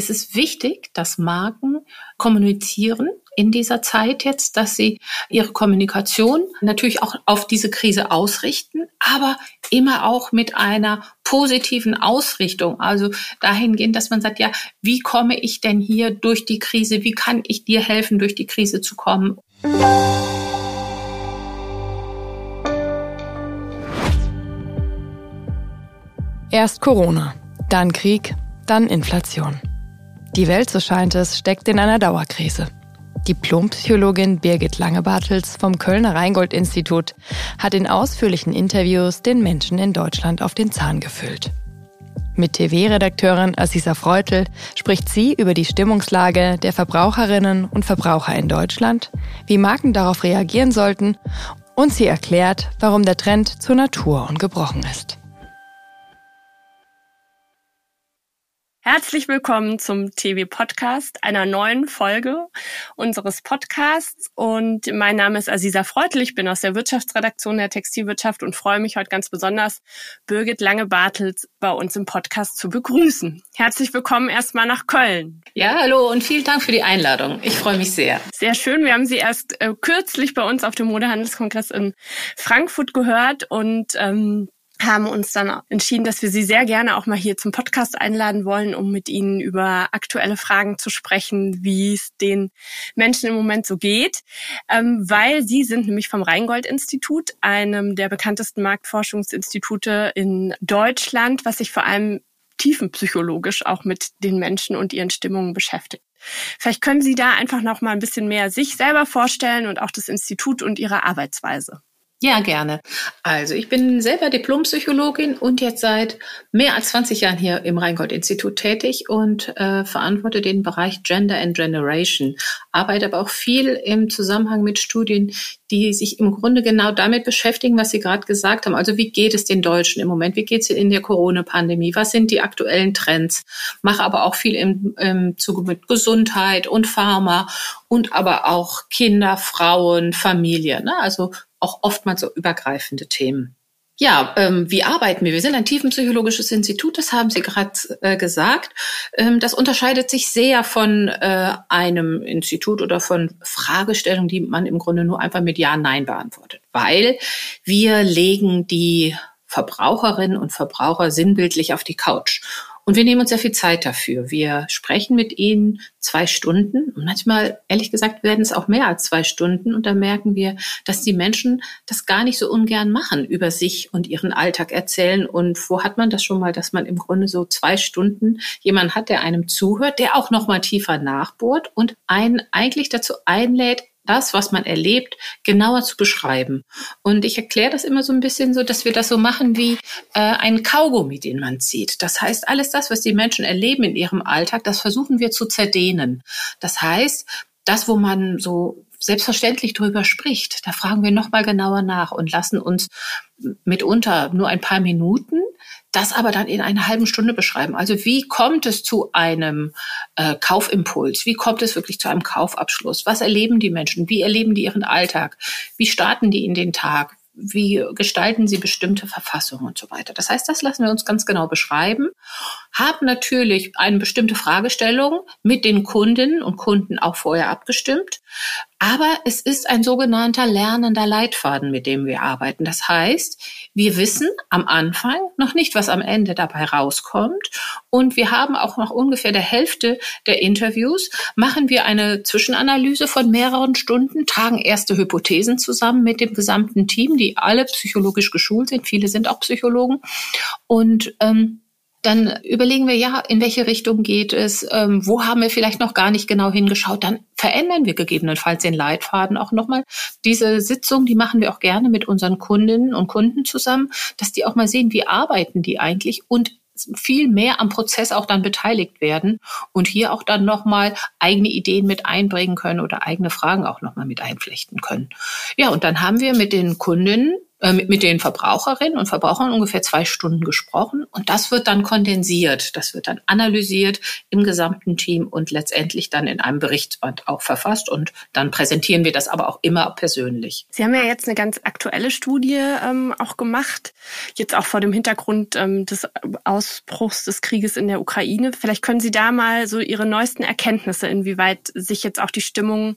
es ist wichtig, dass Marken kommunizieren in dieser Zeit jetzt, dass sie ihre Kommunikation natürlich auch auf diese Krise ausrichten, aber immer auch mit einer positiven Ausrichtung. Also dahingehend, dass man sagt, ja, wie komme ich denn hier durch die Krise? Wie kann ich dir helfen, durch die Krise zu kommen? Erst Corona, dann Krieg, dann Inflation. Die Welt, so scheint es, steckt in einer Dauerkrise. Diplompsychologin Birgit Langebartels vom Kölner Rheingold-Institut hat in ausführlichen Interviews den Menschen in Deutschland auf den Zahn gefüllt. Mit TV-Redakteurin Assisa Freutel spricht sie über die Stimmungslage der Verbraucherinnen und Verbraucher in Deutschland, wie Marken darauf reagieren sollten und sie erklärt, warum der Trend zur Natur ungebrochen ist. Herzlich willkommen zum TV Podcast, einer neuen Folge unseres Podcasts. Und mein Name ist Aziza Freutel. Ich bin aus der Wirtschaftsredaktion der Textilwirtschaft und freue mich heute ganz besonders, Birgit Lange-Bartels bei uns im Podcast zu begrüßen. Herzlich willkommen erstmal nach Köln. Ja, hallo und vielen Dank für die Einladung. Ich freue mich sehr. Sehr schön. Wir haben Sie erst äh, kürzlich bei uns auf dem Modehandelskongress in Frankfurt gehört und ähm, haben uns dann entschieden, dass wir Sie sehr gerne auch mal hier zum Podcast einladen wollen, um mit Ihnen über aktuelle Fragen zu sprechen, wie es den Menschen im Moment so geht, ähm, weil Sie sind nämlich vom Rheingold-Institut, einem der bekanntesten Marktforschungsinstitute in Deutschland, was sich vor allem tiefenpsychologisch auch mit den Menschen und ihren Stimmungen beschäftigt. Vielleicht können Sie da einfach noch mal ein bisschen mehr sich selber vorstellen und auch das Institut und Ihre Arbeitsweise. Ja, gerne. Also ich bin selber Diplompsychologin und jetzt seit mehr als 20 Jahren hier im Rheingold-Institut tätig und äh, verantworte den Bereich Gender and Generation. Arbeite aber auch viel im Zusammenhang mit Studien, die sich im Grunde genau damit beschäftigen, was Sie gerade gesagt haben. Also wie geht es den Deutschen im Moment? Wie geht es in der Corona-Pandemie? Was sind die aktuellen Trends? Mache aber auch viel im, im Zuge mit Gesundheit und Pharma und aber auch Kinder, Frauen, Familie. Ne? Also auch oftmals so übergreifende Themen. Ja, ähm, wie arbeiten wir? Wir sind ein tiefenpsychologisches Institut, das haben Sie gerade äh, gesagt. Ähm, das unterscheidet sich sehr von äh, einem Institut oder von Fragestellungen, die man im Grunde nur einfach mit Ja, Nein beantwortet, weil wir legen die Verbraucherinnen und Verbraucher sinnbildlich auf die Couch und wir nehmen uns sehr viel Zeit dafür. Wir sprechen mit ihnen zwei Stunden und manchmal, ehrlich gesagt, werden es auch mehr als zwei Stunden. Und da merken wir, dass die Menschen das gar nicht so ungern machen, über sich und ihren Alltag erzählen. Und wo hat man das schon mal, dass man im Grunde so zwei Stunden jemanden hat, der einem zuhört, der auch noch mal tiefer nachbohrt und einen eigentlich dazu einlädt, das, was man erlebt, genauer zu beschreiben. Und ich erkläre das immer so ein bisschen so, dass wir das so machen wie äh, ein Kaugummi, den man zieht. Das heißt, alles das, was die Menschen erleben in ihrem Alltag, das versuchen wir zu zerdehnen. Das heißt, das, wo man so selbstverständlich drüber spricht, da fragen wir nochmal genauer nach und lassen uns mitunter nur ein paar Minuten das aber dann in einer halben Stunde beschreiben. Also wie kommt es zu einem äh, Kaufimpuls? Wie kommt es wirklich zu einem Kaufabschluss? Was erleben die Menschen? Wie erleben die ihren Alltag? Wie starten die in den Tag? Wie gestalten sie bestimmte Verfassungen und so weiter? Das heißt, das lassen wir uns ganz genau beschreiben, haben natürlich eine bestimmte Fragestellung mit den Kundinnen und Kunden auch vorher abgestimmt, aber es ist ein sogenannter lernender Leitfaden, mit dem wir arbeiten. Das heißt, wir wissen am Anfang noch nicht, was am Ende dabei rauskommt. Und wir haben auch nach ungefähr der Hälfte der Interviews, machen wir eine Zwischenanalyse von mehreren Stunden, tragen erste Hypothesen zusammen mit dem gesamten Team, die alle psychologisch geschult sind. Viele sind auch Psychologen. Und ähm, dann überlegen wir, ja, in welche Richtung geht es, ähm, wo haben wir vielleicht noch gar nicht genau hingeschaut, dann verändern wir gegebenenfalls den Leitfaden auch nochmal. Diese Sitzung, die machen wir auch gerne mit unseren Kundinnen und Kunden zusammen, dass die auch mal sehen, wie arbeiten die eigentlich und viel mehr am Prozess auch dann beteiligt werden und hier auch dann nochmal eigene Ideen mit einbringen können oder eigene Fragen auch nochmal mit einflechten können. Ja, und dann haben wir mit den Kundinnen mit, mit den Verbraucherinnen und Verbrauchern ungefähr zwei Stunden gesprochen und das wird dann kondensiert, das wird dann analysiert im gesamten Team und letztendlich dann in einem Berichtsband auch verfasst und dann präsentieren wir das aber auch immer persönlich. Sie haben ja jetzt eine ganz aktuelle Studie ähm, auch gemacht, jetzt auch vor dem Hintergrund ähm, des Ausbruchs des Krieges in der Ukraine. Vielleicht können Sie da mal so Ihre neuesten Erkenntnisse, inwieweit sich jetzt auch die Stimmung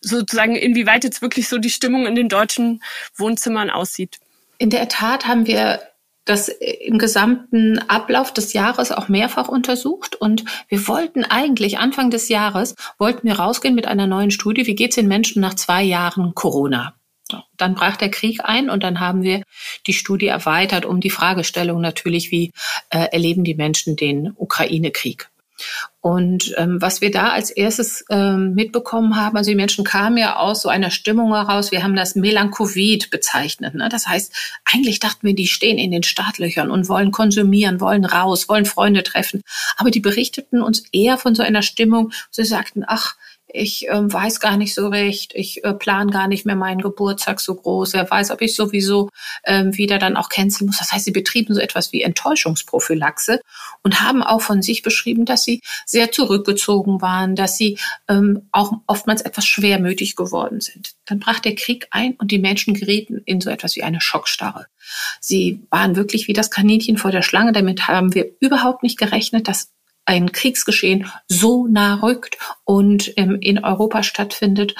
sozusagen, inwieweit jetzt wirklich so die Stimmung in den deutschen Wohnzimmern aussieht. In der Tat haben wir das im gesamten Ablauf des Jahres auch mehrfach untersucht und wir wollten eigentlich Anfang des Jahres wollten wir rausgehen mit einer neuen Studie, wie geht es den Menschen nach zwei Jahren Corona? Dann brach der Krieg ein und dann haben wir die Studie erweitert um die Fragestellung natürlich, wie äh, erleben die Menschen den Ukraine-Krig? Und ähm, was wir da als erstes ähm, mitbekommen haben, also die Menschen kamen ja aus so einer Stimmung heraus, wir haben das Melanchovid bezeichnet. Ne? Das heißt, eigentlich dachten wir, die stehen in den Startlöchern und wollen konsumieren, wollen raus, wollen Freunde treffen. Aber die berichteten uns eher von so einer Stimmung, sie sagten, ach, ich äh, weiß gar nicht so recht, ich äh, plan gar nicht mehr meinen Geburtstag so groß, wer weiß, ob ich sowieso äh, wieder dann auch canceln muss. Das heißt, sie betrieben so etwas wie Enttäuschungsprophylaxe und haben auch von sich beschrieben, dass sie sehr zurückgezogen waren, dass sie ähm, auch oftmals etwas schwermütig geworden sind. Dann brach der Krieg ein und die Menschen gerieten in so etwas wie eine Schockstarre. Sie waren wirklich wie das Kaninchen vor der Schlange. Damit haben wir überhaupt nicht gerechnet, dass ein Kriegsgeschehen so nah rückt und ähm, in Europa stattfindet.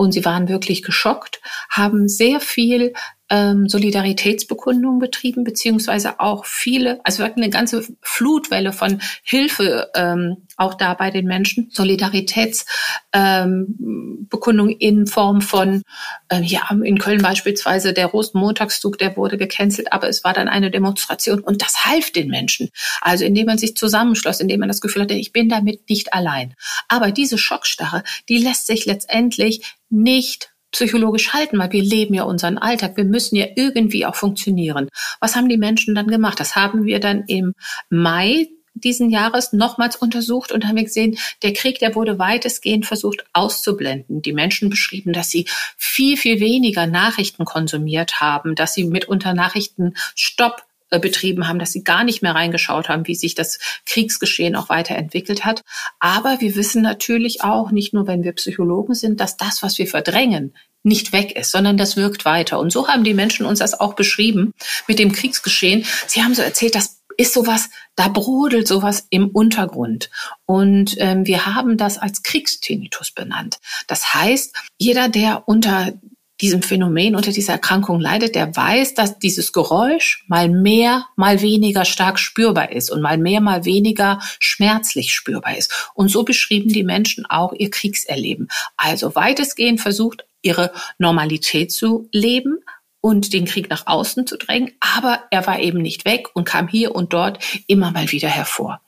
Und sie waren wirklich geschockt, haben sehr viel ähm, Solidaritätsbekundungen betrieben, beziehungsweise auch viele, also wir hatten eine ganze Flutwelle von Hilfe ähm, auch da bei den Menschen, Solidaritätsbekundungen ähm, in Form von, äh, ja, in Köln beispielsweise der Rosenmontagszug, der wurde gecancelt, aber es war dann eine Demonstration und das half den Menschen. Also indem man sich zusammenschloss, indem man das Gefühl hatte, ich bin damit nicht allein. Aber diese Schockstarre, die lässt sich letztendlich nicht psychologisch halten, weil wir leben ja unseren Alltag. Wir müssen ja irgendwie auch funktionieren. Was haben die Menschen dann gemacht? Das haben wir dann im Mai diesen Jahres nochmals untersucht und haben gesehen, der Krieg, der wurde weitestgehend versucht auszublenden. Die Menschen beschrieben, dass sie viel, viel weniger Nachrichten konsumiert haben, dass sie mitunter Nachrichten Stopp betrieben haben, dass sie gar nicht mehr reingeschaut haben, wie sich das Kriegsgeschehen auch weiterentwickelt hat. Aber wir wissen natürlich auch, nicht nur wenn wir Psychologen sind, dass das, was wir verdrängen, nicht weg ist, sondern das wirkt weiter. Und so haben die Menschen uns das auch beschrieben mit dem Kriegsgeschehen. Sie haben so erzählt, das ist sowas, da brodelt sowas im Untergrund. Und ähm, wir haben das als Kriegstinitus benannt. Das heißt, jeder, der unter diesem Phänomen, unter dieser Erkrankung leidet, der weiß, dass dieses Geräusch mal mehr, mal weniger stark spürbar ist und mal mehr, mal weniger schmerzlich spürbar ist. Und so beschrieben die Menschen auch ihr Kriegserleben. Also weitestgehend versucht, ihre Normalität zu leben, und den Krieg nach außen zu drängen, aber er war eben nicht weg und kam hier und dort immer mal wieder hervor.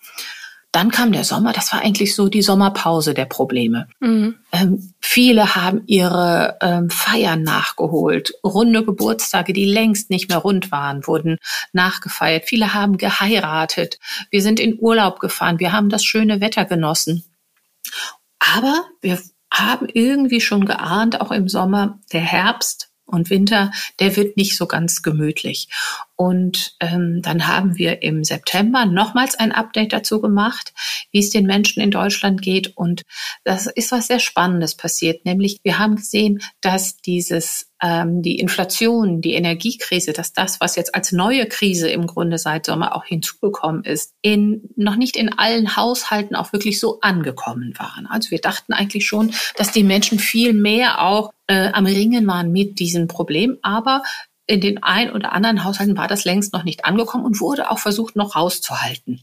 Dann kam der Sommer, das war eigentlich so die Sommerpause der Probleme. Mhm. Ähm, viele haben ihre ähm, Feiern nachgeholt. Runde Geburtstage, die längst nicht mehr rund waren, wurden nachgefeiert. Viele haben geheiratet. Wir sind in Urlaub gefahren. Wir haben das schöne Wetter genossen. Aber wir haben irgendwie schon geahnt, auch im Sommer, der Herbst und Winter, der wird nicht so ganz gemütlich. Und ähm, dann haben wir im September nochmals ein Update dazu gemacht, wie es den Menschen in Deutschland geht. Und das ist was sehr Spannendes passiert, nämlich wir haben gesehen, dass dieses ähm, die Inflation, die Energiekrise, dass das, was jetzt als neue Krise im Grunde seit Sommer auch hinzugekommen ist, in noch nicht in allen Haushalten auch wirklich so angekommen waren. Also wir dachten eigentlich schon, dass die Menschen viel mehr auch äh, am Ringen waren mit diesem Problem, aber in den ein oder anderen Haushalten war das längst noch nicht angekommen und wurde auch versucht, noch rauszuhalten.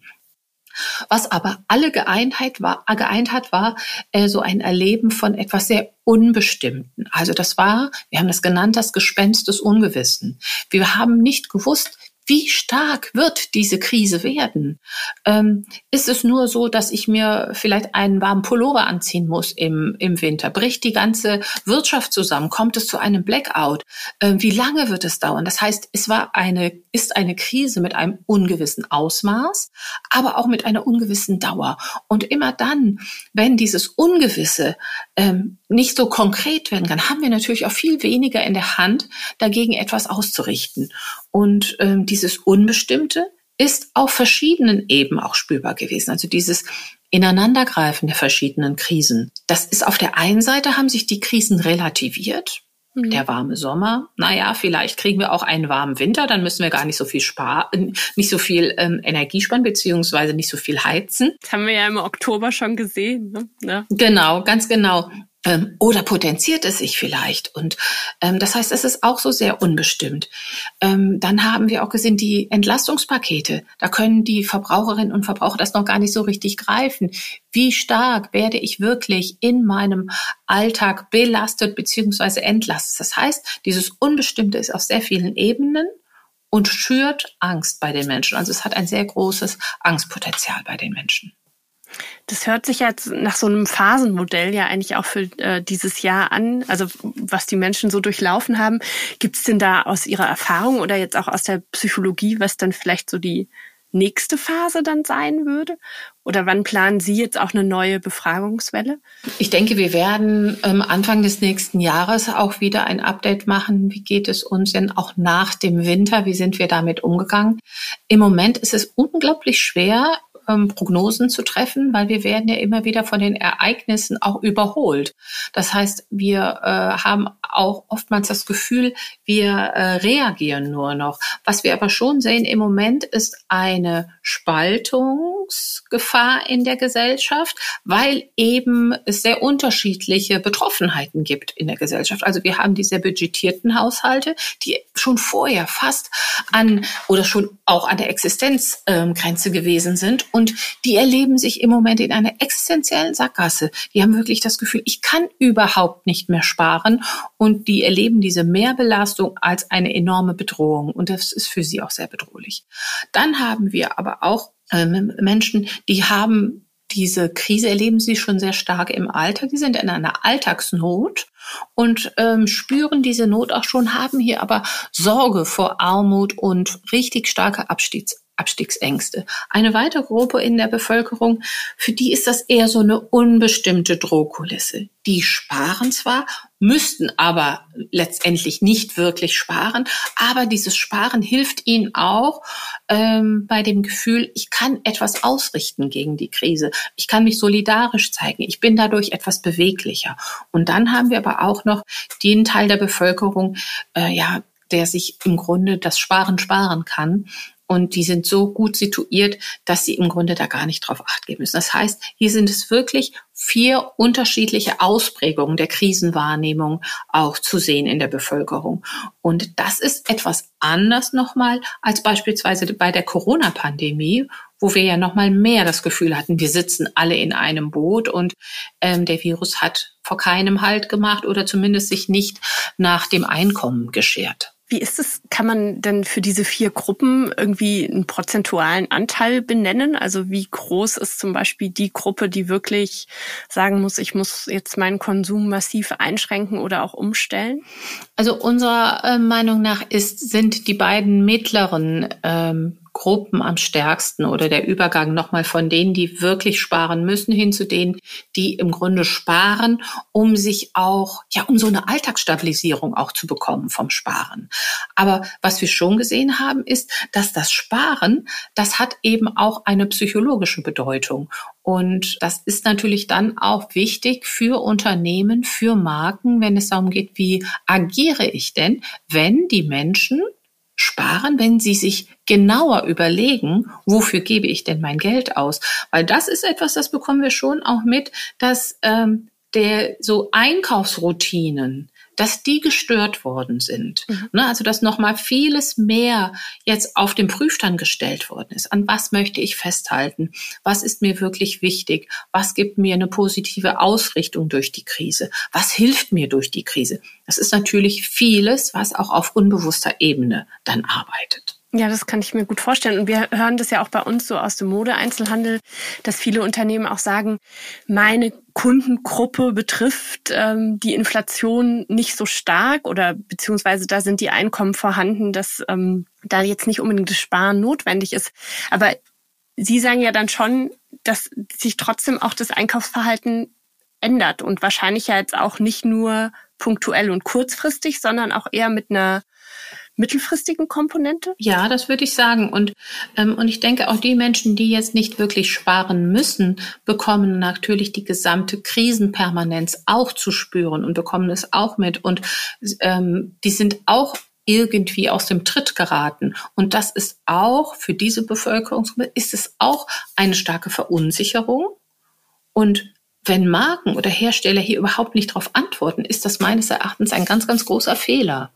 Was aber alle Geeintheit war, geeint hat, war äh, so ein Erleben von etwas sehr Unbestimmten. Also das war, wir haben das genannt, das Gespenst des Ungewissen. Wir haben nicht gewusst, wie stark wird diese Krise werden? Ähm, ist es nur so, dass ich mir vielleicht einen warmen Pullover anziehen muss im, im Winter? Bricht die ganze Wirtschaft zusammen? Kommt es zu einem Blackout? Ähm, wie lange wird es dauern? Das heißt, es war eine, ist eine Krise mit einem ungewissen Ausmaß, aber auch mit einer ungewissen Dauer. Und immer dann, wenn dieses Ungewisse ähm, nicht so konkret werden kann, haben wir natürlich auch viel weniger in der Hand, dagegen etwas auszurichten. Und ähm, dieses Unbestimmte ist auf verschiedenen Ebenen auch spürbar gewesen. Also dieses Ineinandergreifen der verschiedenen Krisen. Das ist auf der einen Seite haben sich die Krisen relativiert. Mhm. Der warme Sommer, naja, vielleicht kriegen wir auch einen warmen Winter, dann müssen wir gar nicht so viel sparen, nicht so viel ähm, Energie sparen, beziehungsweise nicht so viel heizen. Das haben wir ja im Oktober schon gesehen. Ne? Ja. Genau, ganz genau. Ähm, oder potenziert es sich vielleicht. Und ähm, das heißt, es ist auch so sehr unbestimmt. Ähm, dann haben wir auch gesehen, die Entlastungspakete. Da können die Verbraucherinnen und Verbraucher das noch gar nicht so richtig greifen. Wie stark werde ich wirklich in meinem Alltag belastet beziehungsweise entlastet? Das heißt, dieses Unbestimmte ist auf sehr vielen Ebenen und schürt Angst bei den Menschen. Also es hat ein sehr großes Angstpotenzial bei den Menschen. Das hört sich jetzt nach so einem Phasenmodell ja eigentlich auch für äh, dieses Jahr an, also was die Menschen so durchlaufen haben. Gibt es denn da aus Ihrer Erfahrung oder jetzt auch aus der Psychologie, was dann vielleicht so die nächste Phase dann sein würde? Oder wann planen Sie jetzt auch eine neue Befragungswelle? Ich denke, wir werden ähm, Anfang des nächsten Jahres auch wieder ein Update machen. Wie geht es uns denn auch nach dem Winter? Wie sind wir damit umgegangen? Im Moment ist es unglaublich schwer, ähm, Prognosen zu treffen, weil wir werden ja immer wieder von den Ereignissen auch überholt. Das heißt, wir äh, haben auch oftmals das Gefühl, wir äh, reagieren nur noch. Was wir aber schon sehen im Moment ist eine Spaltungsgefahr in der Gesellschaft, weil eben es sehr unterschiedliche Betroffenheiten gibt in der Gesellschaft. Also wir haben die sehr budgetierten Haushalte, die schon vorher fast an oder schon auch an der Existenzgrenze gewesen sind und die erleben sich im Moment in einer existenziellen Sackgasse. Die haben wirklich das Gefühl, ich kann überhaupt nicht mehr sparen und die erleben diese Mehrbelastung als eine enorme Bedrohung und das ist für sie auch sehr bedrohlich. Dann haben wir aber auch ähm, Menschen, die haben diese Krise erleben sie schon sehr stark im Alltag. Die sind in einer Alltagsnot und ähm, spüren diese Not auch schon, haben hier aber Sorge vor Armut und richtig starke Abstiegs Abstiegsängste. Eine weitere Gruppe in der Bevölkerung, für die ist das eher so eine unbestimmte Drohkulisse. Die sparen zwar, müssten aber letztendlich nicht wirklich sparen, aber dieses Sparen hilft ihnen auch ähm, bei dem Gefühl, ich kann etwas ausrichten gegen die Krise. Ich kann mich solidarisch zeigen. Ich bin dadurch etwas beweglicher. Und dann haben wir aber auch noch den Teil der Bevölkerung, äh, ja, der sich im Grunde das Sparen sparen kann und die sind so gut situiert, dass sie im Grunde da gar nicht drauf acht geben müssen. Das heißt, hier sind es wirklich vier unterschiedliche Ausprägungen der Krisenwahrnehmung auch zu sehen in der Bevölkerung. Und das ist etwas anders nochmal als beispielsweise bei der Corona-Pandemie, wo wir ja nochmal mehr das Gefühl hatten, wir sitzen alle in einem Boot und ähm, der Virus hat vor keinem Halt gemacht oder zumindest sich nicht nach dem Einkommen geschert. Wie ist es, kann man denn für diese vier Gruppen irgendwie einen prozentualen Anteil benennen? Also wie groß ist zum Beispiel die Gruppe, die wirklich sagen muss, ich muss jetzt meinen Konsum massiv einschränken oder auch umstellen? Also unserer äh, Meinung nach ist, sind die beiden mittleren ähm, Gruppen am stärksten oder der Übergang nochmal von denen, die wirklich sparen müssen, hin zu denen, die im Grunde sparen, um sich auch, ja, um so eine Alltagsstabilisierung auch zu bekommen vom Sparen. Aber was wir schon gesehen haben, ist, dass das Sparen, das hat eben auch eine psychologische Bedeutung. Und das ist natürlich dann auch wichtig für Unternehmen, für Marken, wenn es darum geht, wie agiere ich denn, wenn die Menschen sparen, wenn Sie sich genauer überlegen, wofür gebe ich denn mein Geld aus? Weil das ist etwas, das bekommen wir schon auch mit, dass ähm, der so Einkaufsroutinen, dass die gestört worden sind. Mhm. Ne, also dass nochmal vieles mehr jetzt auf den Prüfstand gestellt worden ist. An was möchte ich festhalten? Was ist mir wirklich wichtig? Was gibt mir eine positive Ausrichtung durch die Krise? Was hilft mir durch die Krise? Das ist natürlich vieles, was auch auf unbewusster Ebene dann arbeitet. Ja, das kann ich mir gut vorstellen. Und wir hören das ja auch bei uns so aus dem Mode-Einzelhandel, dass viele Unternehmen auch sagen, meine Kundengruppe betrifft ähm, die Inflation nicht so stark oder beziehungsweise da sind die Einkommen vorhanden, dass ähm, da jetzt nicht unbedingt das Sparen notwendig ist. Aber Sie sagen ja dann schon, dass sich trotzdem auch das Einkaufsverhalten ändert und wahrscheinlich ja jetzt auch nicht nur punktuell und kurzfristig, sondern auch eher mit einer mittelfristigen Komponente? Ja, das würde ich sagen. Und, ähm, und ich denke, auch die Menschen, die jetzt nicht wirklich sparen müssen, bekommen natürlich die gesamte Krisenpermanenz auch zu spüren und bekommen es auch mit. Und ähm, die sind auch irgendwie aus dem Tritt geraten. Und das ist auch für diese Bevölkerungsgruppe, ist es auch eine starke Verunsicherung. Und wenn Marken oder Hersteller hier überhaupt nicht darauf antworten, ist das meines Erachtens ein ganz, ganz großer Fehler.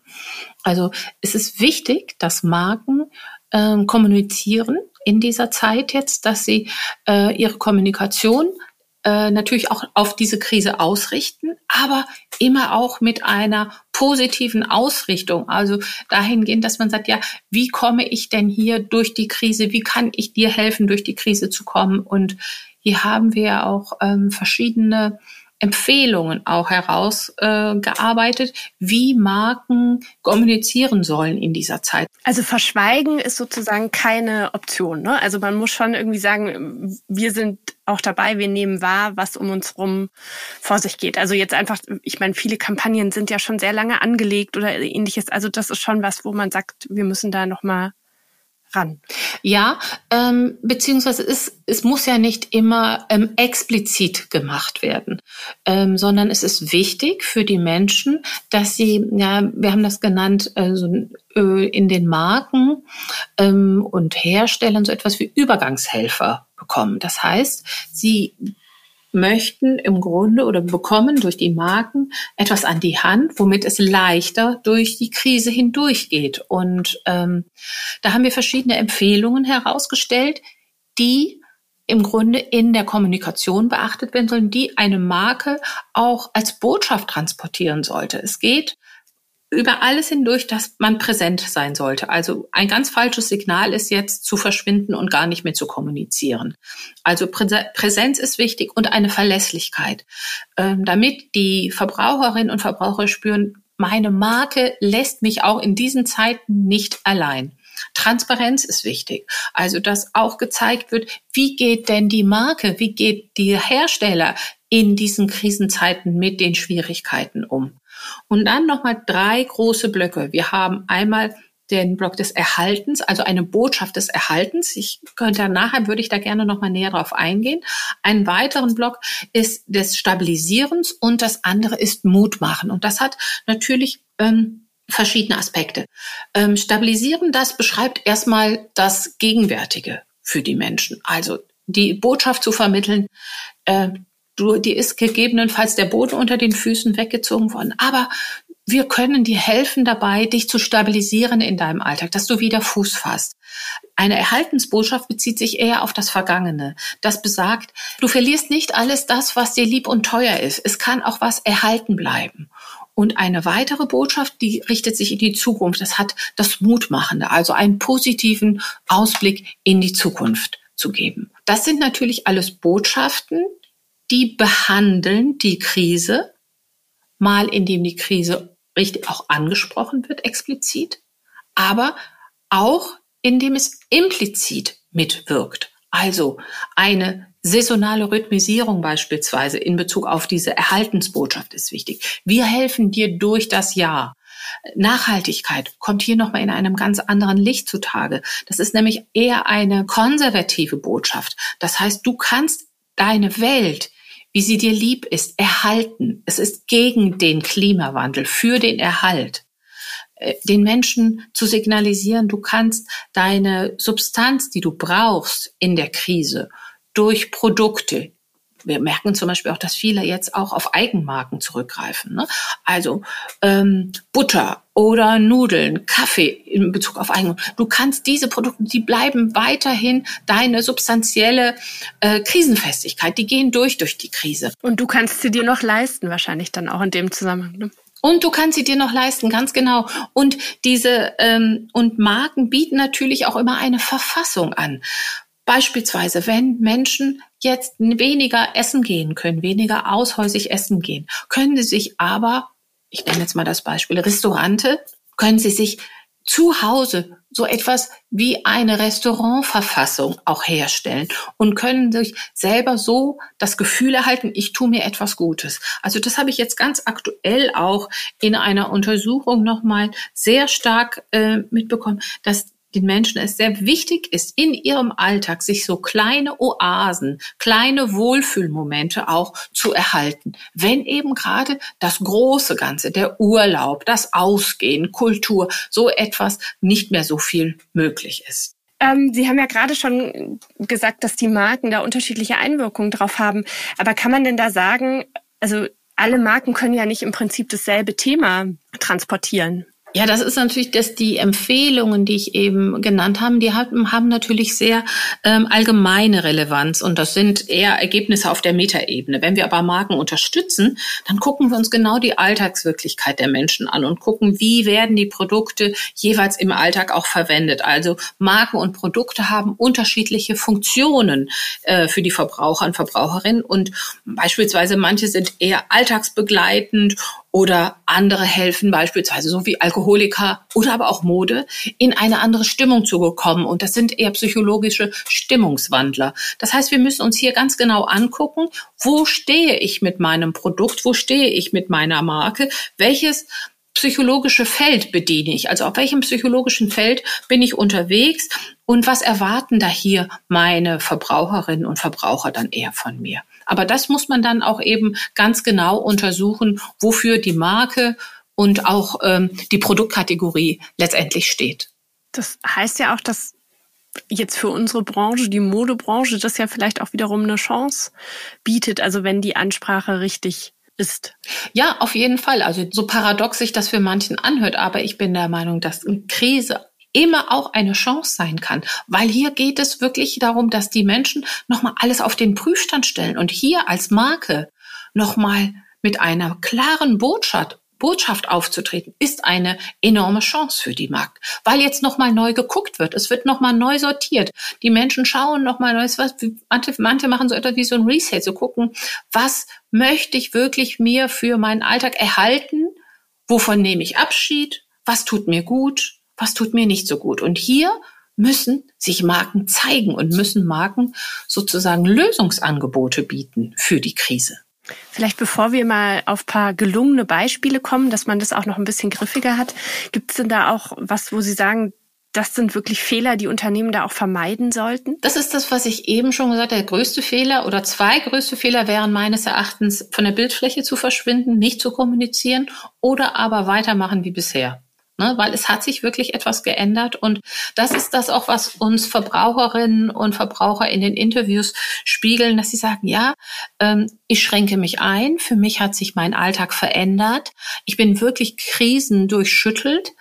Also es ist wichtig, dass Marken äh, kommunizieren in dieser Zeit jetzt, dass sie äh, ihre Kommunikation äh, natürlich auch auf diese Krise ausrichten, aber immer auch mit einer positiven Ausrichtung. Also dahingehend, dass man sagt, ja, wie komme ich denn hier durch die Krise? Wie kann ich dir helfen, durch die Krise zu kommen? Und hier haben wir auch ähm, verschiedene Empfehlungen auch herausgearbeitet, äh, wie Marken kommunizieren sollen in dieser Zeit. Also verschweigen ist sozusagen keine Option. Ne? Also man muss schon irgendwie sagen, wir sind auch dabei, wir nehmen wahr, was um uns rum vor sich geht. Also jetzt einfach, ich meine, viele Kampagnen sind ja schon sehr lange angelegt oder ähnliches. Also das ist schon was, wo man sagt, wir müssen da nochmal ran. Ja, ähm, beziehungsweise es, es muss ja nicht immer ähm, explizit gemacht werden, ähm, sondern es ist wichtig für die Menschen, dass sie, ja, wir haben das genannt, äh, so, äh, in den Marken ähm, und Herstellern so etwas wie Übergangshelfer bekommen. Das heißt, sie möchten im Grunde oder bekommen durch die Marken etwas an die Hand, womit es leichter durch die Krise hindurchgeht. Und ähm, da haben wir verschiedene Empfehlungen herausgestellt, die im Grunde in der Kommunikation beachtet werden sollen, die eine Marke auch als Botschaft transportieren sollte. Es geht über alles hindurch, dass man präsent sein sollte. Also ein ganz falsches Signal ist jetzt zu verschwinden und gar nicht mehr zu kommunizieren. Also Präsenz ist wichtig und eine Verlässlichkeit, ähm, damit die Verbraucherinnen und Verbraucher spüren, meine Marke lässt mich auch in diesen Zeiten nicht allein. Transparenz ist wichtig. Also, dass auch gezeigt wird, wie geht denn die Marke, wie geht die Hersteller in diesen Krisenzeiten mit den Schwierigkeiten um. Und dann nochmal drei große Blöcke. Wir haben einmal den Block des Erhaltens, also eine Botschaft des Erhaltens. Ich könnte nachher, würde ich da gerne nochmal näher drauf eingehen. Einen weiteren Block ist des Stabilisierens und das andere ist Mutmachen. Und das hat natürlich ähm, verschiedene Aspekte. Ähm, stabilisieren, das beschreibt erstmal das Gegenwärtige für die Menschen. Also die Botschaft zu vermitteln, äh, Du, dir ist gegebenenfalls der Boden unter den Füßen weggezogen worden. Aber wir können dir helfen dabei, dich zu stabilisieren in deinem Alltag, dass du wieder Fuß fasst. Eine Erhaltensbotschaft bezieht sich eher auf das Vergangene. Das besagt, du verlierst nicht alles das, was dir lieb und teuer ist. Es kann auch was erhalten bleiben. Und eine weitere Botschaft, die richtet sich in die Zukunft. Das hat das Mutmachende, also einen positiven Ausblick in die Zukunft zu geben. Das sind natürlich alles Botschaften, die behandeln die Krise, mal indem die Krise richtig auch angesprochen wird, explizit, aber auch indem es implizit mitwirkt. Also eine saisonale Rhythmisierung beispielsweise in Bezug auf diese Erhaltensbotschaft ist wichtig. Wir helfen dir durch das Jahr. Nachhaltigkeit kommt hier nochmal in einem ganz anderen Licht zutage. Das ist nämlich eher eine konservative Botschaft. Das heißt, du kannst deine Welt, wie sie dir lieb ist, erhalten. Es ist gegen den Klimawandel, für den Erhalt. Äh, den Menschen zu signalisieren, du kannst deine Substanz, die du brauchst in der Krise, durch Produkte, wir merken zum Beispiel auch, dass viele jetzt auch auf Eigenmarken zurückgreifen. Ne? Also ähm, Butter oder Nudeln, Kaffee in Bezug auf Eigenmarken. Du kannst diese Produkte, die bleiben weiterhin deine substanzielle äh, Krisenfestigkeit. Die gehen durch durch die Krise. Und du kannst sie dir noch leisten, wahrscheinlich dann auch in dem Zusammenhang. Ne? Und du kannst sie dir noch leisten, ganz genau. Und diese ähm, und Marken bieten natürlich auch immer eine Verfassung an. Beispielsweise, wenn Menschen jetzt weniger essen gehen können, weniger aushäusig essen gehen, können sie sich aber, ich nenne jetzt mal das Beispiel Restaurante, können sie sich zu Hause so etwas wie eine Restaurantverfassung auch herstellen und können sich selber so das Gefühl erhalten, ich tue mir etwas Gutes. Also das habe ich jetzt ganz aktuell auch in einer Untersuchung nochmal sehr stark äh, mitbekommen, dass den Menschen es sehr wichtig ist, in ihrem Alltag sich so kleine Oasen, kleine Wohlfühlmomente auch zu erhalten. Wenn eben gerade das große Ganze, der Urlaub, das Ausgehen, Kultur, so etwas nicht mehr so viel möglich ist. Ähm, Sie haben ja gerade schon gesagt, dass die Marken da unterschiedliche Einwirkungen drauf haben. Aber kann man denn da sagen, also alle Marken können ja nicht im Prinzip dasselbe Thema transportieren. Ja, das ist natürlich, dass die Empfehlungen, die ich eben genannt habe, die haben, haben natürlich sehr ähm, allgemeine Relevanz und das sind eher Ergebnisse auf der Metaebene. Wenn wir aber Marken unterstützen, dann gucken wir uns genau die Alltagswirklichkeit der Menschen an und gucken, wie werden die Produkte jeweils im Alltag auch verwendet. Also Marken und Produkte haben unterschiedliche Funktionen äh, für die Verbraucher und Verbraucherinnen und beispielsweise manche sind eher alltagsbegleitend oder andere helfen beispielsweise so wie Alkoholiker oder aber auch Mode in eine andere Stimmung zu bekommen. Und das sind eher psychologische Stimmungswandler. Das heißt, wir müssen uns hier ganz genau angucken, wo stehe ich mit meinem Produkt, wo stehe ich mit meiner Marke, welches psychologische Feld bediene ich? Also auf welchem psychologischen Feld bin ich unterwegs und was erwarten da hier meine Verbraucherinnen und Verbraucher dann eher von mir? Aber das muss man dann auch eben ganz genau untersuchen, wofür die Marke und auch ähm, die Produktkategorie letztendlich steht. Das heißt ja auch, dass jetzt für unsere Branche, die Modebranche, das ja vielleicht auch wiederum eine Chance bietet, also wenn die Ansprache richtig ist. Ja, auf jeden Fall. Also so paradox sich das für manchen anhört, aber ich bin der Meinung, dass eine Krise immer auch eine Chance sein kann, weil hier geht es wirklich darum, dass die Menschen nochmal alles auf den Prüfstand stellen und hier als Marke nochmal mit einer klaren Botschaft Botschaft aufzutreten, ist eine enorme Chance für die Markt, weil jetzt nochmal neu geguckt wird. Es wird nochmal neu sortiert. Die Menschen schauen nochmal neues, was, manche, manche machen so etwas wie so ein Reset, so gucken, was möchte ich wirklich mir für meinen Alltag erhalten? Wovon nehme ich Abschied? Was tut mir gut? was tut mir nicht so gut. Und hier müssen sich Marken zeigen und müssen Marken sozusagen Lösungsangebote bieten für die Krise. Vielleicht bevor wir mal auf paar gelungene Beispiele kommen, dass man das auch noch ein bisschen griffiger hat, gibt es denn da auch was, wo Sie sagen, das sind wirklich Fehler, die Unternehmen da auch vermeiden sollten? Das ist das, was ich eben schon gesagt habe. Der größte Fehler oder zwei größte Fehler wären meines Erachtens von der Bildfläche zu verschwinden, nicht zu kommunizieren oder aber weitermachen wie bisher ne, weil es hat sich wirklich etwas geändert. Und das ist das auch, was uns Verbraucherinnen und Verbraucher in den Interviews spiegeln, dass sie sagen, ja, ähm, ich schränke mich ein, für mich hat sich mein Alltag verändert, ich bin wirklich krisendurchschüttelt,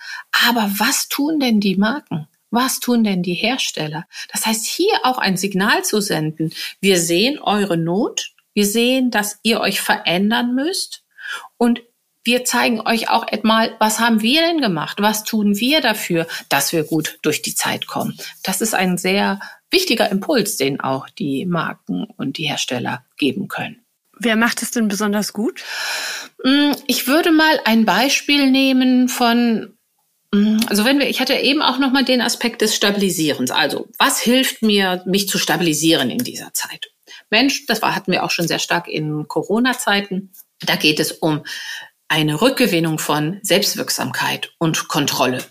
aber was tun denn die Marken? Was tun denn die Hersteller? Das heißt, hier auch ein Signal zu senden. Wir sehen eure Not. Wir sehen, dass ihr euch verändern müsst. Und wir zeigen euch auch mal, was haben wir denn gemacht? Was tun wir dafür, dass wir gut durch die Zeit kommen? Das ist ein sehr wichtiger Impuls, den auch die Marken und die Hersteller geben können. Wer macht es denn besonders gut? Mm, ich würde mal ein Beispiel nehmen von mm, also wenn wir, ich hatte eben auch nochmal den Aspekt des Stabilisierens. Also, was hilft mir, mich zu stabilisieren in dieser Zeit? Mensch, das war, hatten wir auch schon sehr stark in Corona-Zeiten. Da geht es um eine Rückgewinnung von Selbstwirksamkeit und Kontrolle.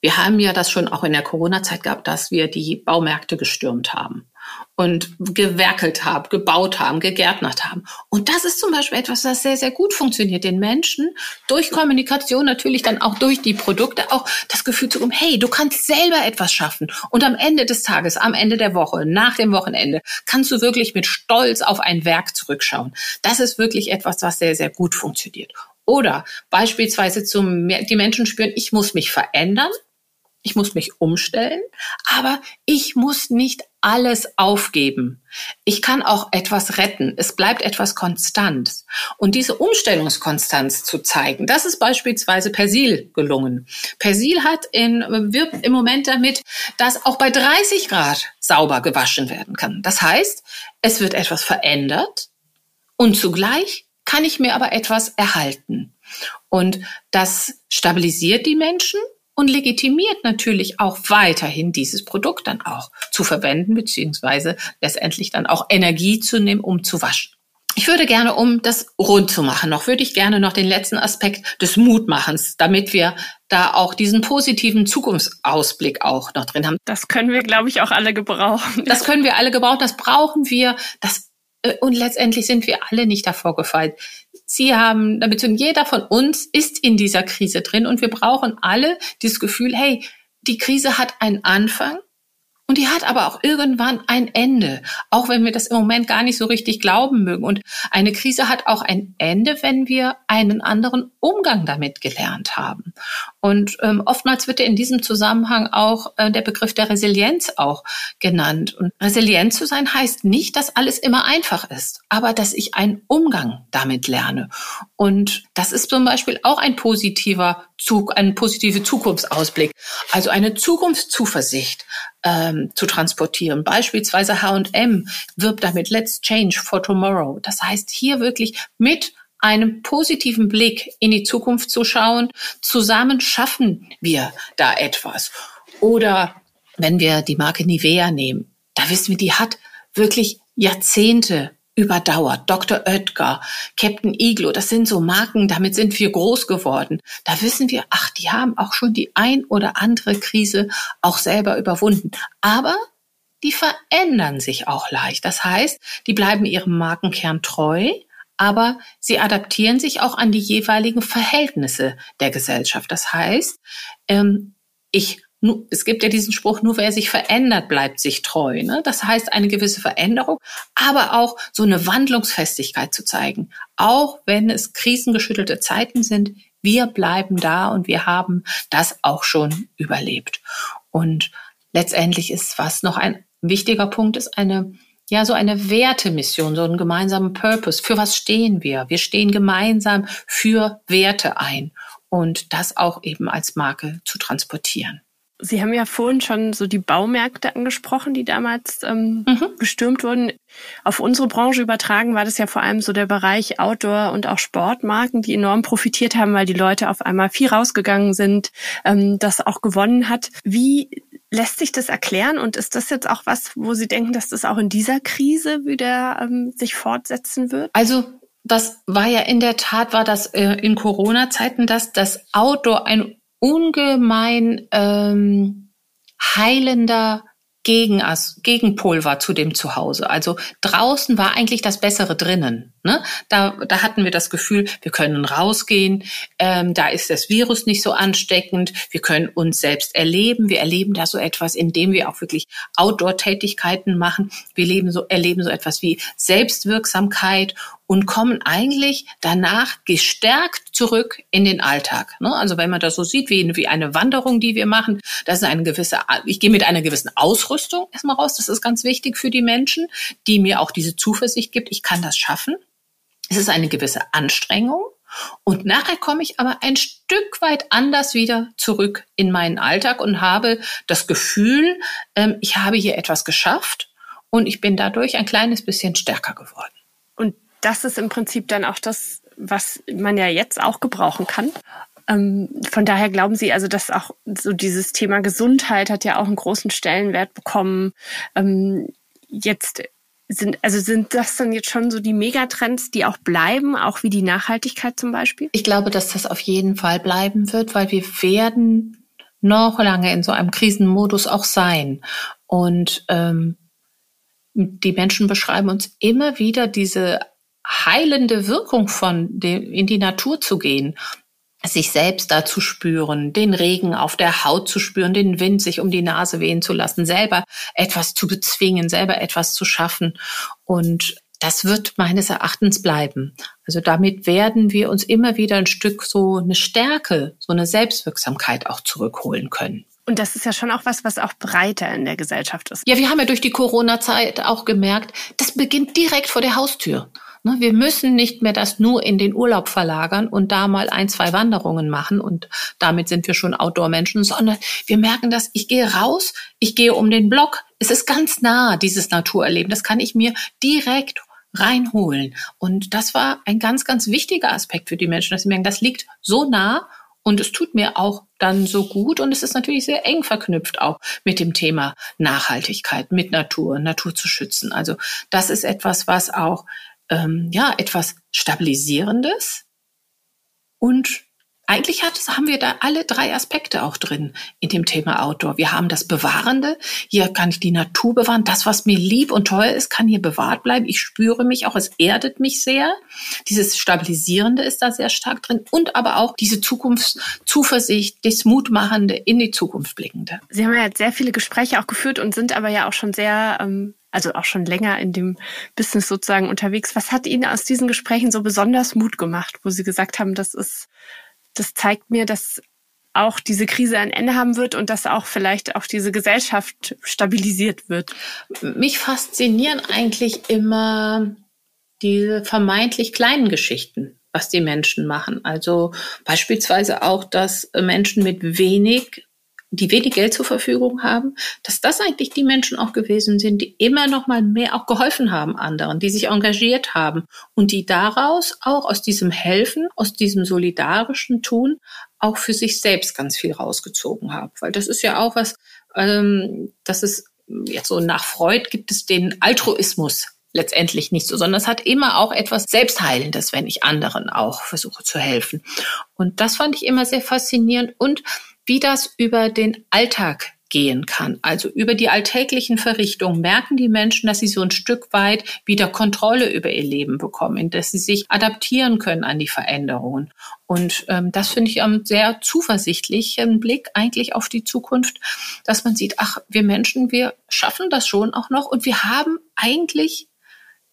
Wir haben ja das schon auch in der Corona-Zeit gehabt, dass wir die Baumärkte gestürmt haben und gewerkelt haben, gebaut haben, gegärtnert haben. Und das ist zum Beispiel etwas, das sehr, sehr gut funktioniert, den Menschen durch Kommunikation natürlich dann auch durch die Produkte auch das Gefühl zu geben, hey, du kannst selber etwas schaffen. Und am Ende des Tages, am Ende der Woche, nach dem Wochenende, kannst du wirklich mit Stolz auf ein Werk zurückschauen. Das ist wirklich etwas, was sehr, sehr gut funktioniert. Oder beispielsweise zum, die Menschen spüren, ich muss mich verändern, ich muss mich umstellen, aber ich muss nicht alles aufgeben. Ich kann auch etwas retten. Es bleibt etwas konstant. Und diese Umstellungskonstanz zu zeigen, das ist beispielsweise Persil gelungen. Persil hat in, wirbt im Moment damit, dass auch bei 30 Grad sauber gewaschen werden kann. Das heißt, es wird etwas verändert und zugleich kann ich mir aber etwas erhalten. Und das stabilisiert die Menschen und legitimiert natürlich auch weiterhin dieses Produkt dann auch zu verwenden, beziehungsweise letztendlich dann auch Energie zu nehmen, um zu waschen. Ich würde gerne, um das rund zu machen, noch würde ich gerne noch den letzten Aspekt des Mutmachens, damit wir da auch diesen positiven Zukunftsausblick auch noch drin haben. Das können wir, glaube ich, auch alle gebrauchen. Das können wir alle gebrauchen, das brauchen wir. Das, und letztendlich sind wir alle nicht davor gefeit. Sie haben damit jeder von uns ist in dieser Krise drin und wir brauchen alle dieses Gefühl, hey, die Krise hat einen Anfang und die hat aber auch irgendwann ein Ende, auch wenn wir das im Moment gar nicht so richtig glauben mögen. Und eine Krise hat auch ein Ende, wenn wir einen anderen Umgang damit gelernt haben. Und ähm, oftmals wird ja in diesem Zusammenhang auch äh, der Begriff der Resilienz auch genannt. Und resilient zu sein heißt nicht, dass alles immer einfach ist, aber dass ich einen Umgang damit lerne. Und das ist zum Beispiel auch ein positiver Zug, ein positiver Zukunftsausblick, also eine Zukunftszuversicht ähm, zu transportieren. Beispielsweise H&M wirbt damit Let's Change for Tomorrow. Das heißt, hier wirklich mit einem positiven Blick in die Zukunft zu schauen. Zusammen schaffen wir da etwas. Oder wenn wir die Marke Nivea nehmen, da wissen wir, die hat wirklich Jahrzehnte überdauert. Dr. Oetker, Captain Iglo, das sind so Marken, damit sind wir groß geworden. Da wissen wir, ach, die haben auch schon die ein oder andere Krise auch selber überwunden. Aber die verändern sich auch leicht. Das heißt, die bleiben ihrem Markenkern treu, aber sie adaptieren sich auch an die jeweiligen Verhältnisse der Gesellschaft. Das heißt, ähm, ich es gibt ja diesen Spruch, nur wer sich verändert, bleibt sich treu. Ne? Das heißt, eine gewisse Veränderung, aber auch so eine Wandlungsfestigkeit zu zeigen. Auch wenn es krisengeschüttelte Zeiten sind, wir bleiben da und wir haben das auch schon überlebt. Und letztendlich ist was noch ein wichtiger Punkt, ist eine ja, so eine Wertemission, so einen gemeinsamen Purpose. Für was stehen wir? Wir stehen gemeinsam für Werte ein und das auch eben als Marke zu transportieren. Sie haben ja vorhin schon so die Baumärkte angesprochen, die damals ähm, mhm. gestürmt wurden. Auf unsere Branche übertragen war das ja vor allem so der Bereich Outdoor und auch Sportmarken, die enorm profitiert haben, weil die Leute auf einmal viel rausgegangen sind, ähm, das auch gewonnen hat. Wie lässt sich das erklären und ist das jetzt auch was, wo Sie denken, dass das auch in dieser Krise wieder ähm, sich fortsetzen wird? Also das war ja in der Tat, war das äh, in Corona-Zeiten, dass das Outdoor ein ungemein ähm, heilender gegen, Gegenpol war zu dem Zuhause. Also draußen war eigentlich das Bessere drinnen. Ne? Da, da hatten wir das Gefühl, wir können rausgehen, ähm, da ist das Virus nicht so ansteckend, wir können uns selbst erleben, wir erleben da so etwas, indem wir auch wirklich Outdoor-Tätigkeiten machen. Wir leben so, erleben so etwas wie Selbstwirksamkeit und kommen eigentlich danach gestärkt zurück in den Alltag. Ne? Also wenn man das so sieht, wie, eine Wanderung, die wir machen, das ist eine gewisse, ich gehe mit einer gewissen Ausrüstung erstmal raus, das ist ganz wichtig für die Menschen, die mir auch diese Zuversicht gibt, ich kann das schaffen. Es ist eine gewisse Anstrengung. Und nachher komme ich aber ein Stück weit anders wieder zurück in meinen Alltag und habe das Gefühl, ähm, ich habe hier etwas geschafft und ich bin dadurch ein kleines bisschen stärker geworden das ist im Prinzip dann auch das, was man ja jetzt auch gebrauchen kann. Ähm, von daher glauben Sie also, dass auch so dieses Thema Gesundheit hat ja auch einen großen Stellenwert bekommen. Ähm, jetzt sind, also sind das dann jetzt schon so die Megatrends, die auch bleiben, auch wie die Nachhaltigkeit zum Beispiel? Ich glaube, dass das auf jeden Fall bleiben wird, weil wir werden noch lange in so einem Krisenmodus auch sein. Und ähm, die Menschen beschreiben uns immer wieder diese heilende Wirkung von dem, in die Natur zu gehen, sich selbst da zu spüren, den Regen auf der Haut zu spüren, den Wind sich um die Nase wehen zu lassen, selber etwas zu bezwingen, selber etwas zu schaffen. Und das wird meines Erachtens bleiben. Also damit werden wir uns immer wieder ein Stück so eine Stärke, so eine Selbstwirksamkeit auch zurückholen können. Und das ist ja schon auch was, was auch breiter in der Gesellschaft ist. Ja, wir haben ja durch die Corona-Zeit auch gemerkt, das beginnt direkt vor der Haustür. Ne, wir müssen nicht mehr das nur in den Urlaub verlagern und da mal ein, zwei Wanderungen machen und damit sind wir schon Outdoor-Menschen, sondern wir merken das, ich gehe raus, ich gehe um den Block. Es ist ganz nah, dieses Naturerleben. Das kann ich mir direkt reinholen. Und das war ein ganz, ganz wichtiger Aspekt für die Menschen, dass sie merken, das liegt so nah und es tut mir auch dann so gut. Und es ist natürlich sehr eng verknüpft auch mit dem Thema Nachhaltigkeit, mit Natur, Natur zu schützen. Also das ist etwas, was auch ähm, ja etwas Stabilisierendes und eigentlich hat, haben wir da alle drei Aspekte auch drin in dem Thema Outdoor. Wir haben das Bewahrende. Hier kann ich die Natur bewahren. Das, was mir lieb und teuer ist, kann hier bewahrt bleiben. Ich spüre mich auch. Es erdet mich sehr. Dieses Stabilisierende ist da sehr stark drin. Und aber auch diese Zukunftszuversicht, das Mutmachende in die Zukunft blickende. Sie haben ja jetzt sehr viele Gespräche auch geführt und sind aber ja auch schon sehr ähm also auch schon länger in dem Business sozusagen unterwegs. Was hat Ihnen aus diesen Gesprächen so besonders Mut gemacht, wo Sie gesagt haben, das ist das zeigt mir, dass auch diese Krise ein Ende haben wird und dass auch vielleicht auch diese Gesellschaft stabilisiert wird. Mich faszinieren eigentlich immer diese vermeintlich kleinen Geschichten, was die Menschen machen. Also beispielsweise auch, dass Menschen mit wenig die wenig Geld zur Verfügung haben, dass das eigentlich die Menschen auch gewesen sind, die immer noch mal mehr auch geholfen haben anderen, die sich engagiert haben und die daraus auch aus diesem Helfen, aus diesem solidarischen Tun auch für sich selbst ganz viel rausgezogen haben. Weil das ist ja auch was, ähm, das ist jetzt so nach Freud gibt es den Altruismus letztendlich nicht so, sondern es hat immer auch etwas Selbstheilendes, wenn ich anderen auch versuche zu helfen. Und das fand ich immer sehr faszinierend und wie das über den Alltag gehen kann. Also über die alltäglichen Verrichtungen merken die Menschen, dass sie so ein Stück weit wieder Kontrolle über ihr Leben bekommen, dass sie sich adaptieren können an die Veränderungen. Und ähm, das finde ich einen sehr zuversichtlichen Blick eigentlich auf die Zukunft, dass man sieht, ach, wir Menschen, wir schaffen das schon auch noch und wir haben eigentlich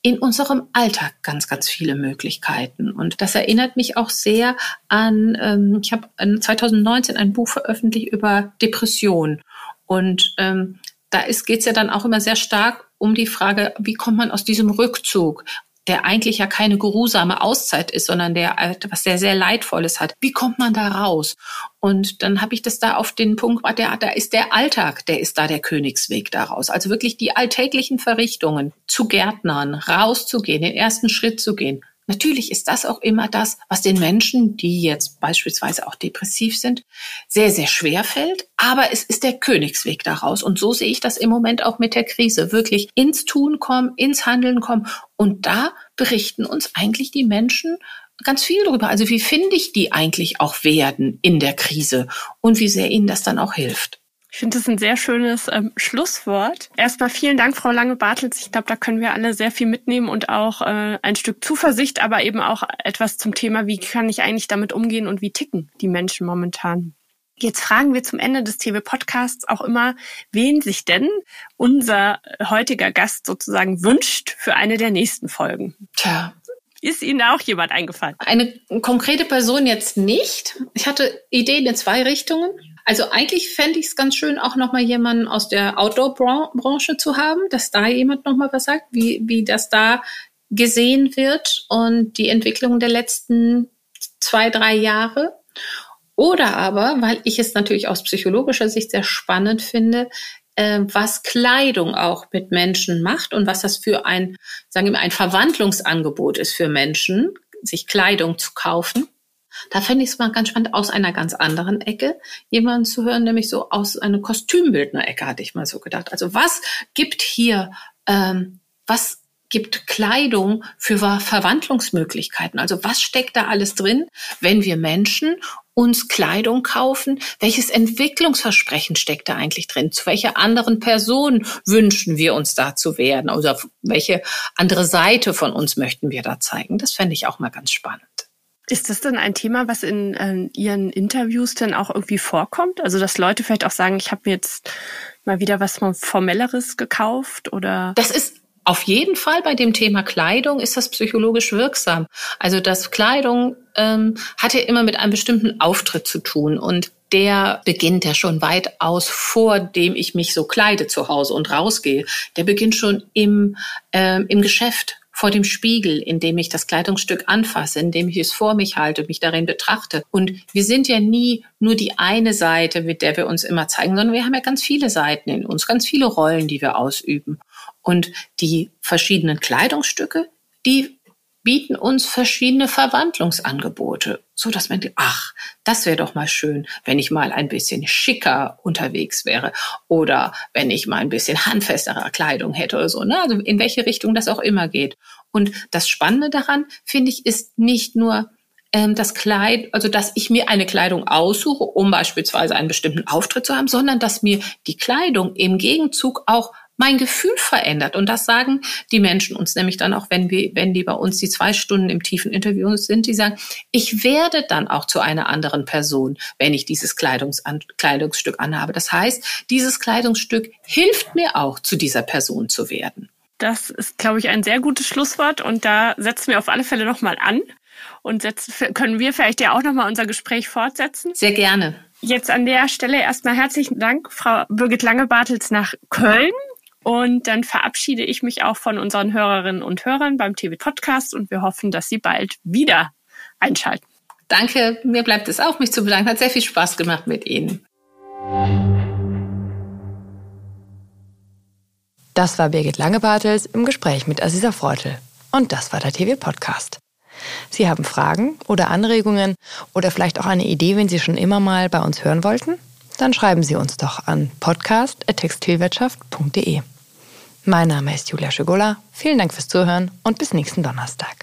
in unserem Alltag ganz, ganz viele Möglichkeiten. Und das erinnert mich auch sehr an, ähm, ich habe 2019 ein Buch veröffentlicht über Depression. Und ähm, da geht es ja dann auch immer sehr stark um die Frage, wie kommt man aus diesem Rückzug, der eigentlich ja keine geruhsame Auszeit ist, sondern der etwas sehr, sehr Leidvolles hat. Wie kommt man da raus? Und dann habe ich das da auf den Punkt, der, da ist der Alltag, der ist da der Königsweg daraus. Also wirklich die alltäglichen Verrichtungen, zu Gärtnern, rauszugehen, den ersten Schritt zu gehen. Natürlich ist das auch immer das, was den Menschen, die jetzt beispielsweise auch depressiv sind, sehr, sehr schwer fällt. Aber es ist der Königsweg daraus. Und so sehe ich das im Moment auch mit der Krise. Wirklich ins Tun kommen, ins Handeln kommen. Und da berichten uns eigentlich die Menschen ganz viel darüber. Also wie finde ich die eigentlich auch werden in der Krise und wie sehr ihnen das dann auch hilft. Ich finde das ein sehr schönes ähm, Schlusswort. Erstmal vielen Dank, Frau Lange-Bartels. Ich glaube, da können wir alle sehr viel mitnehmen und auch äh, ein Stück Zuversicht, aber eben auch etwas zum Thema, wie kann ich eigentlich damit umgehen und wie ticken die Menschen momentan. Jetzt fragen wir zum Ende des TV-Podcasts auch immer, wen sich denn unser heutiger Gast sozusagen wünscht für eine der nächsten Folgen. Tja, ist Ihnen auch jemand eingefallen? Eine konkrete Person jetzt nicht. Ich hatte Ideen in zwei Richtungen. Also eigentlich fände ich es ganz schön, auch nochmal jemanden aus der Outdoor-Branche zu haben, dass da jemand nochmal was sagt, wie, wie das da gesehen wird und die Entwicklung der letzten zwei, drei Jahre. Oder aber, weil ich es natürlich aus psychologischer Sicht sehr spannend finde, äh, was Kleidung auch mit Menschen macht und was das für ein, sagen wir mal, ein Verwandlungsangebot ist für Menschen, sich Kleidung zu kaufen. Da fände ich es mal ganz spannend, aus einer ganz anderen Ecke jemanden zu hören, nämlich so aus einer Kostümbildner-Ecke, hatte ich mal so gedacht. Also was gibt hier, ähm, was gibt Kleidung für Verwandlungsmöglichkeiten? Also was steckt da alles drin, wenn wir Menschen uns Kleidung kaufen? Welches Entwicklungsversprechen steckt da eigentlich drin? Zu welcher anderen Person wünschen wir uns da zu werden? Oder welche andere Seite von uns möchten wir da zeigen? Das fände ich auch mal ganz spannend. Ist das denn ein Thema, was in äh, Ihren Interviews dann auch irgendwie vorkommt? Also, dass Leute vielleicht auch sagen, ich habe mir jetzt mal wieder was Formelleres gekauft oder? Das ist auf jeden Fall bei dem Thema Kleidung ist das psychologisch wirksam. Also das Kleidung ähm, hat ja immer mit einem bestimmten Auftritt zu tun und der beginnt ja schon weitaus vor dem ich mich so kleide zu Hause und rausgehe. Der beginnt schon im, ähm, im Geschäft vor dem Spiegel, indem ich das Kleidungsstück anfasse, indem ich es vor mich halte, mich darin betrachte. Und wir sind ja nie nur die eine Seite, mit der wir uns immer zeigen, sondern wir haben ja ganz viele Seiten in uns, ganz viele Rollen, die wir ausüben. Und die verschiedenen Kleidungsstücke, die bieten uns verschiedene Verwandlungsangebote, so dass man denkt, ach, das wäre doch mal schön, wenn ich mal ein bisschen schicker unterwegs wäre oder wenn ich mal ein bisschen handfestere Kleidung hätte oder so, ne? Also in welche Richtung das auch immer geht. Und das Spannende daran, finde ich, ist nicht nur ähm, das Kleid, also dass ich mir eine Kleidung aussuche, um beispielsweise einen bestimmten Auftritt zu haben, sondern dass mir die Kleidung im Gegenzug auch mein Gefühl verändert. Und das sagen die Menschen uns nämlich dann auch, wenn wir, wenn die bei uns die zwei Stunden im tiefen Interview sind, die sagen, ich werde dann auch zu einer anderen Person, wenn ich dieses Kleidungs Kleidungsstück anhabe. Das heißt, dieses Kleidungsstück hilft mir auch, zu dieser Person zu werden. Das ist, glaube ich, ein sehr gutes Schlusswort und da setzen wir auf alle Fälle nochmal an und setzen, können wir vielleicht ja auch nochmal unser Gespräch fortsetzen. Sehr gerne. Jetzt an der Stelle erstmal herzlichen Dank, Frau Birgit Lange-Bartels nach Köln. Und dann verabschiede ich mich auch von unseren Hörerinnen und Hörern beim TV Podcast und wir hoffen, dass Sie bald wieder einschalten. Danke, mir bleibt es auch, mich zu bedanken. Hat sehr viel Spaß gemacht mit Ihnen. Das war Birgit Langebartels im Gespräch mit Aziza Freutel. Und das war der TV Podcast. Sie haben Fragen oder Anregungen oder vielleicht auch eine Idee, wenn Sie schon immer mal bei uns hören wollten? Dann schreiben Sie uns doch an podcast.textilwirtschaft.de. Mein Name ist Julia Schögola. Vielen Dank fürs Zuhören und bis nächsten Donnerstag.